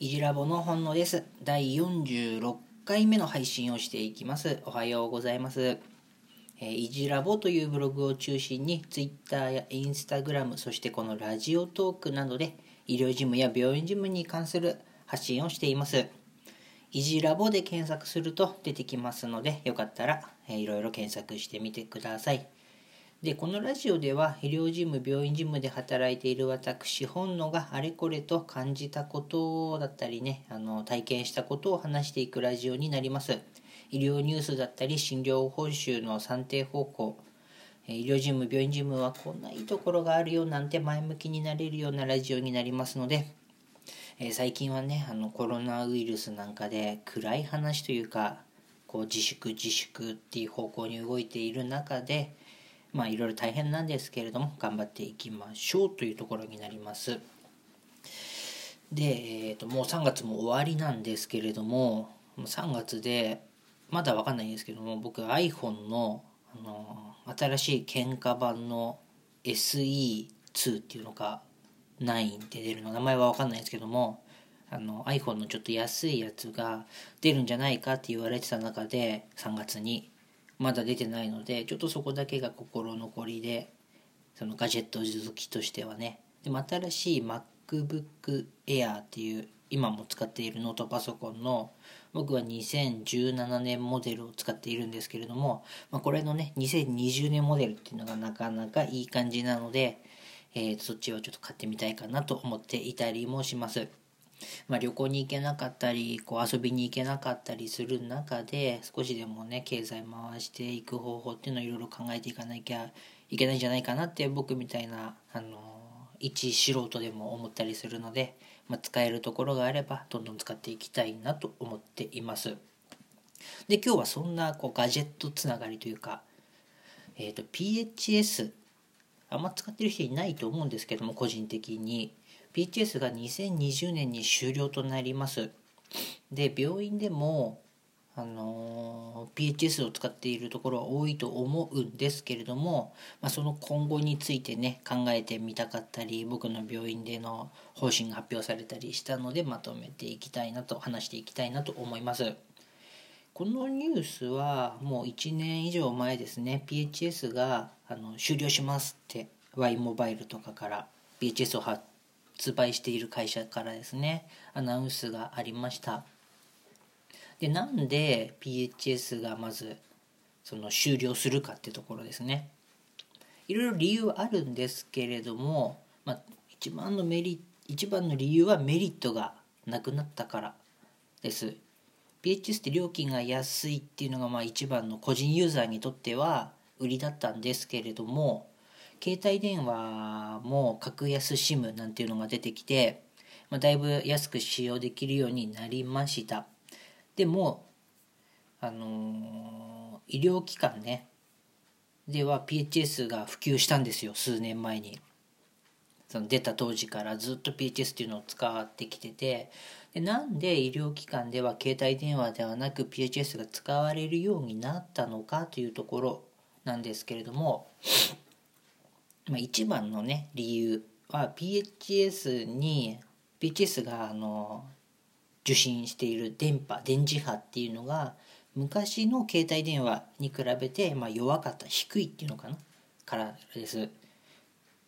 いじラボの本能です。第46回目の配信をしていきます。おはようございます。えいじラボというブログを中心に Twitter や Instagram そしてこのラジオトークなどで医療事務や病院事務に関する発信をしています。いじラボで検索すると出てきますのでよかったら、えーいろいろ検索してみてください。でこのラジオでは医療事務病院事務で働いている私本能があれこれと感じたことだったりねあの体験したことを話していくラジオになります。医療ニュースだったり診療報酬の算定方法えー医療事務病院事務はこんないいところがあるよなんて前向きになれるようなラジオになりますのでえ最近はねあのコロナウイルスなんかで暗い話というかこう自粛自粛っていう方向に動いている中でまあいろいろ大変なんですけれども頑張っていきましょうというところになります。で、えー、ともう3月も終わりなんですけれども3月でまだわかんないんですけども僕 iPhone のあの新しい喧嘩版の SE2 っていうのが9って出るの名前は分かんないんですけどもあの iPhone のちょっと安いやつが出るんじゃないかって言われてた中で3月にまだ出てないのでちょっとそこだけが心残りでそのガジェット好きとしてはねでも新しい MacBook Air っていう今も使っているノートパソコンの僕は2017年モデルを使っているんですけれども、まあ、これのね2020年モデルっていうのがなかなかいい感じなので、えーそっちをちょっと買ってみたいかなと思っていたりもします。まあ、旅行に行けなかったりこう遊びに行けなかったりする中で少しでもね経済回していく方法っていうのをいろいろ考えていかなきゃいけないんじゃないかなって僕みたいなあの一素人でも思ったりするので、まあ、使えるところがあればどんどん使っていきたいなと思っています。で今日はそんなこうガジェットつながりというか、えー、と PHS あんま使ってる人いないと思うんですけども個人的に PHS が2020年に終了となります。で病院でもあの PHS を使っているところは多いと思うんですけれども、まあ、その今後についてね考えてみたかったり僕の病院での方針が発表されたりしたのでまとめていきたいなと話していきたいなと思います。このニュースはもう1年以上前ですね PHS があの終了しますって Y モバイルとかから PHS を発売している会社からですねアナウンスがありました。でなんで PHS がまずその終了するかってところですね。いろいろ理由はあるんですけれども、まあ、一番のメリ一番の理由はメリットがなくなったからです。PHS って料金が安いっていうのがまあ一番の個人ユーザーにとっては売りだったんですけれども携帯電話も格安 SIM なんていうのが出てきて、まあ、だいぶ安く使用できるようになりました。でもあのー医療機関ね。では PHS が普及したんですよ数年前に。その出た当時からずっと PHS っていうのを使ってきてて。でなんで医療機関では携帯電話ではなく PHS が使われるようになったのかというところなんですけれども、まあ、一番のね理由は PHS に PHS があの受信している電波電磁波っていうのが昔の携帯電話に比べて、まあ、弱かった低いっていうのかなからです。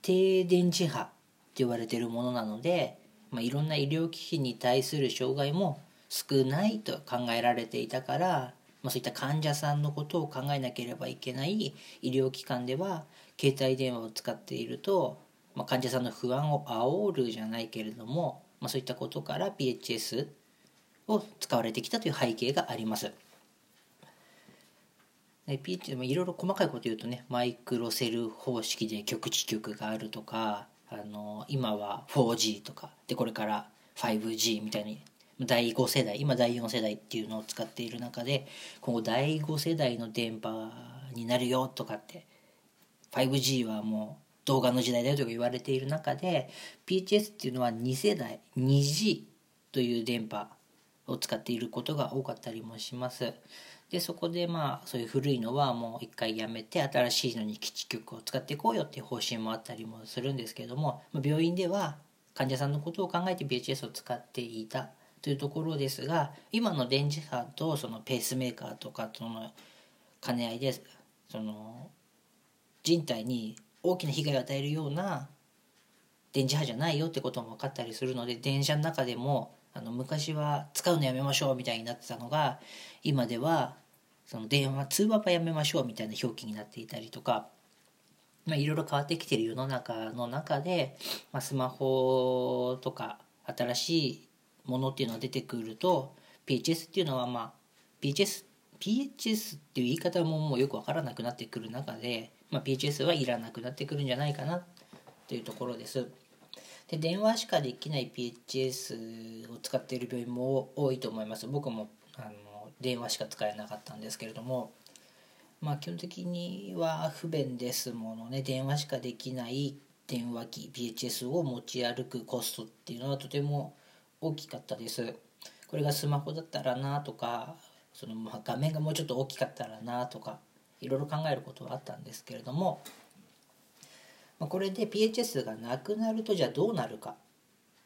低電磁波って言われてるものなので、まあ、いろんな医療機器に対する障害も少ないと考えられていたから、まあ、そういった患者さんのことを考えなければいけない医療機関では携帯電話を使っていると、まあ、患者さんの不安を煽るじゃないけれども、まあ、そういったことから PHS を使われてきたという背景があります。PH いろいろ細かいこと言うとねマイクロセル方式で局地局があるとかあの今は 4G とかでこれから 5G みたいに第5世代今第4世代っていうのを使っている中で今後第5世代の電波になるよとかって 5G はもう動画の時代だよとか言われている中で PHS っていうのは2世代 2G という電波を使っていることが多かったりもします。でそこでまあそういう古いのはもう一回やめて新しいのに基地局を使っていこうよっていう方針もあったりもするんですけれども病院では患者さんのことを考えて PHS を使っていたというところですが今の電磁波とそのペースメーカーとかとの兼ね合いでその人体に大きな被害を与えるような電磁波じゃないよってことも分かったりするので電車の中でもあの昔は使うのやめましょうみたいになってたのが今ではその電話通話はやめましょうみたいな表記になっていたりとか、まあ、いろいろ変わってきてる世の中の中で、まあ、スマホとか新しいものっていうのが出てくると PHS っていうのはまあ PHS PHS っていう言い方ももうよく分からなくなってくる中で、まあ、PHS はいらなくなってくるんじゃないかなというところです。で電話しかできない PHS を使っている病院も多いと思います。僕もあの電話しか使えなかったんですけれども。まあ基本的には不便ですものね。電話しかできない電話機 PHS を持ち歩くコストっていうのはとても大きかったです。これがスマホだったらなとかそのま画面がもうちょっと大きかったらなとかいろいろ考えることはあったんですけれどもま、これで PHS がなくなるとじゃあどうなるか。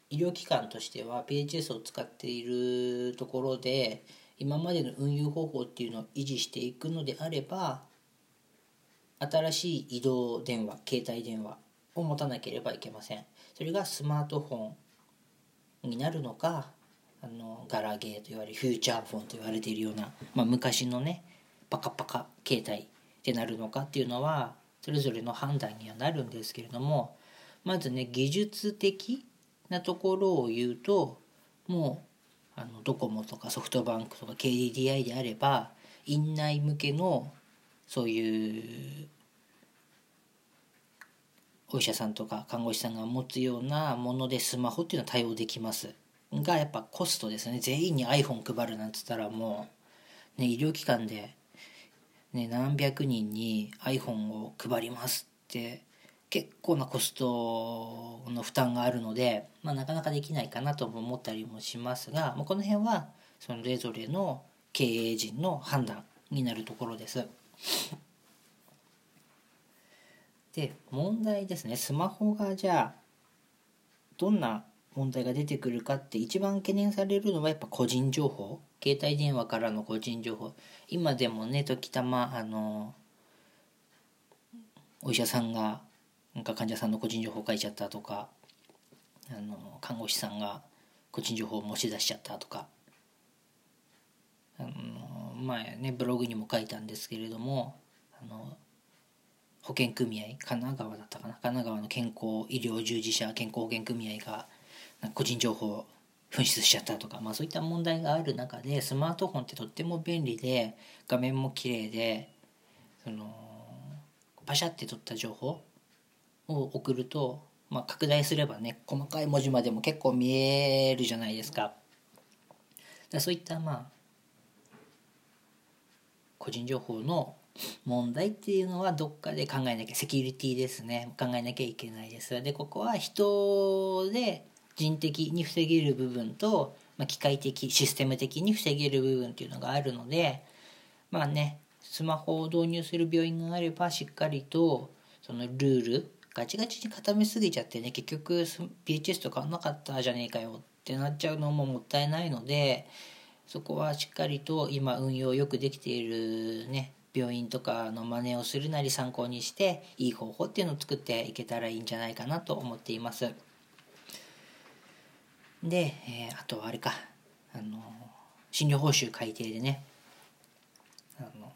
医療機関としては PHS を使っているところで今までの運用方法っていうのを維持していくのであれば新しい移動電話携帯電話を持たなければいけません。それがスマートフォンになるのかあのガラゲーと言われるフューチャーフォンと言われているような、まあ、昔のねパカパカ携帯ってなるのかっていうのはそれぞれの判断にはなるんですけれどもまずね技術的なところを言うともうあのドコモとかソフトバンクとか KDDI であれば院内向けのそういうお医者さんとか看護師さんが持つようなものでスマホっていうのは対応できますがやっぱコストですね全員に iPhone 配るなんつったらもう、ね、医療機関でね、何百人に iPhone を配りますって結構なコストの負担があるので、まあ、なかなかできないかなとも思ったりもしますが、まあ、この辺はそれぞれの経営陣の判断になるところです。で問題ですね。スマホがじゃあどんな問題が出てくるかって一番懸念されるのはやっぱ個人情報。携帯電話からの個人情報。今でもね時たまあのお医者さんがなんか患者さんの個人情報書いちゃったとかあの看護師さんが個人情報を持ち出しちゃったとか。あの前ねブログにも書いたんですけれどもあの保険組合神奈川だったかな？神奈川の健康医療従事者健康保険組合が個人情報を紛失しちゃったとか、まあ、そういった問題がある中でスマートフォンってとっても便利で画面も綺麗でそのパシャって撮った情報を送ると、まあ、拡大すればね細かい文字までも結構見えるじゃないですか。だそういったまあ個人情報の問題っていうのはどっかで考えなきゃセキュリティですね。考えなきゃいけないですでここは人で人的に防げる部分と、まあ、機械的システム的に防げる部分っていうのがあるのでまあねスマホを導入する病院があればしっかりとそのルールガチガチに固めすぎちゃってね結局 PHS と変わなかったじゃねえかよってなっちゃうのももったいないのでそこはしっかりと今運用よくできているね病院とかの真似をするなり参考にしていい方法っていうのを作っていけたらいいんじゃないかなと思っています。で、えー、あとはあれか。あの診療報酬改定でね。あの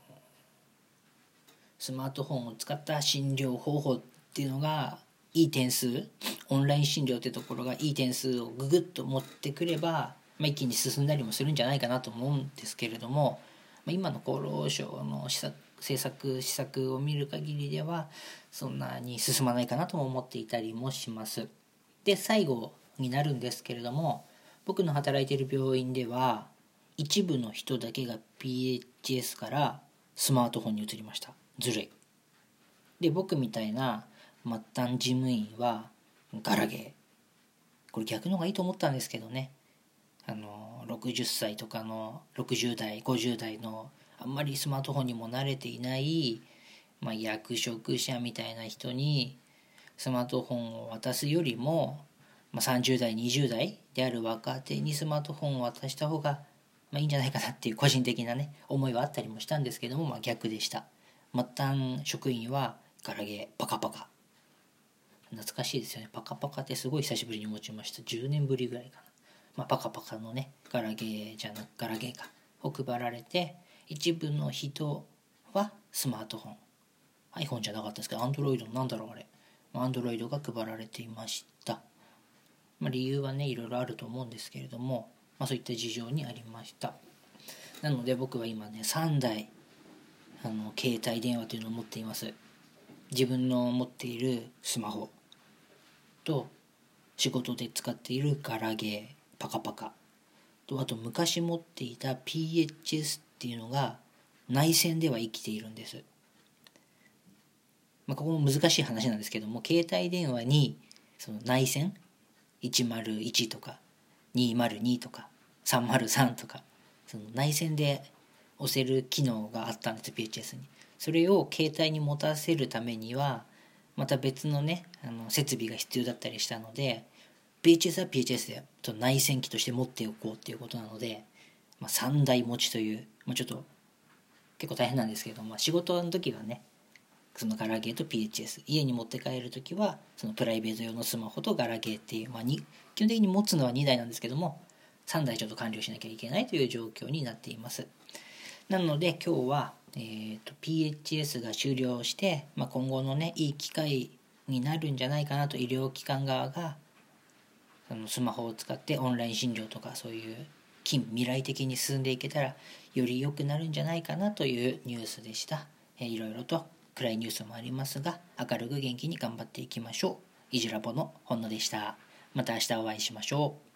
スマートフォンを使った診療方法っていうのがいい点数。オンライン診療ってところがいい点数をググッと持ってくれば、まあ、一気に進んだりもするんじゃないかなと思うんですけれども、まあ、今の厚労省の施策政策施策を見る限りではそんなに進まないかなとも思っていたりもします。で最後になるんですけれども僕の働いてる病院では一部の人だけが PHS からスマートフォンに移りました。ずるい。で僕みたいな末端事務員はガラゲー。これ逆の方がいいと思ったんですけどね。あの60歳とかの60代50代のあんまりスマートフォンにも慣れていない、まあ、役職者みたいな人にスマートフォンを渡すよりもまあ、30代20代である若手にスマートフォンを渡した方が、まあ、いいんじゃないかなっていう個人的なね思いはあったりもしたんですけども、まあ、逆でした。末端職員はガラゲーパカパカ。懐かしいですよね。パカパカってすごい久しぶりに持ちました。10年ぶりぐらいかな、まあ、パカパカのねガラゲーじゃなくガラゲーか。を配られて一部の人はスマートフォン。iPhone じゃなかったですけど Android なんだろうあれ。Android が配られていました、まあ、理由はねいろいろあると思うんですけれども、まあ、そういった事情にありました。なので僕は今ね3台あの携帯電話というのを持っています。自分の持っているスマホと仕事で使っているガラゲー。パカパカ。とあと昔持っていた PHS っていうのが内線では生きているんです、まあ、ここも難しい話なんですけども携帯電話にその内線101とか202とか303とかその内線で押せる機能があったんです PHS に。それを携帯に持たせるためにはまた別のねあの設備が必要だったりしたので PHS は PHS でと内線機として持っておこうっていうことなので、まあ、3台持ちという、まあ、ちょっと結構大変なんですけど、まあ、仕事の時はねそのガラケーと PHS 家に持って帰る時はそのプライベート用のスマホとガラケーっていう、まあ、基本的に持つのは2台なんですけども3台ちょっと完了しなきゃいけないという状況になっています。なので今日は、えーと、PHS が終了して、まあ、今後のねいい機会になるんじゃないかなと医療機関側がそのスマホを使ってオンライン診療とかそういう近未来的に進んでいけたらより良くなるんじゃないかなというニュースでした、えー、いろいろと暗いニュースもありますが明るく元気に頑張っていきましょう。いじらぼのほんのでした。また明日お会いしましょう。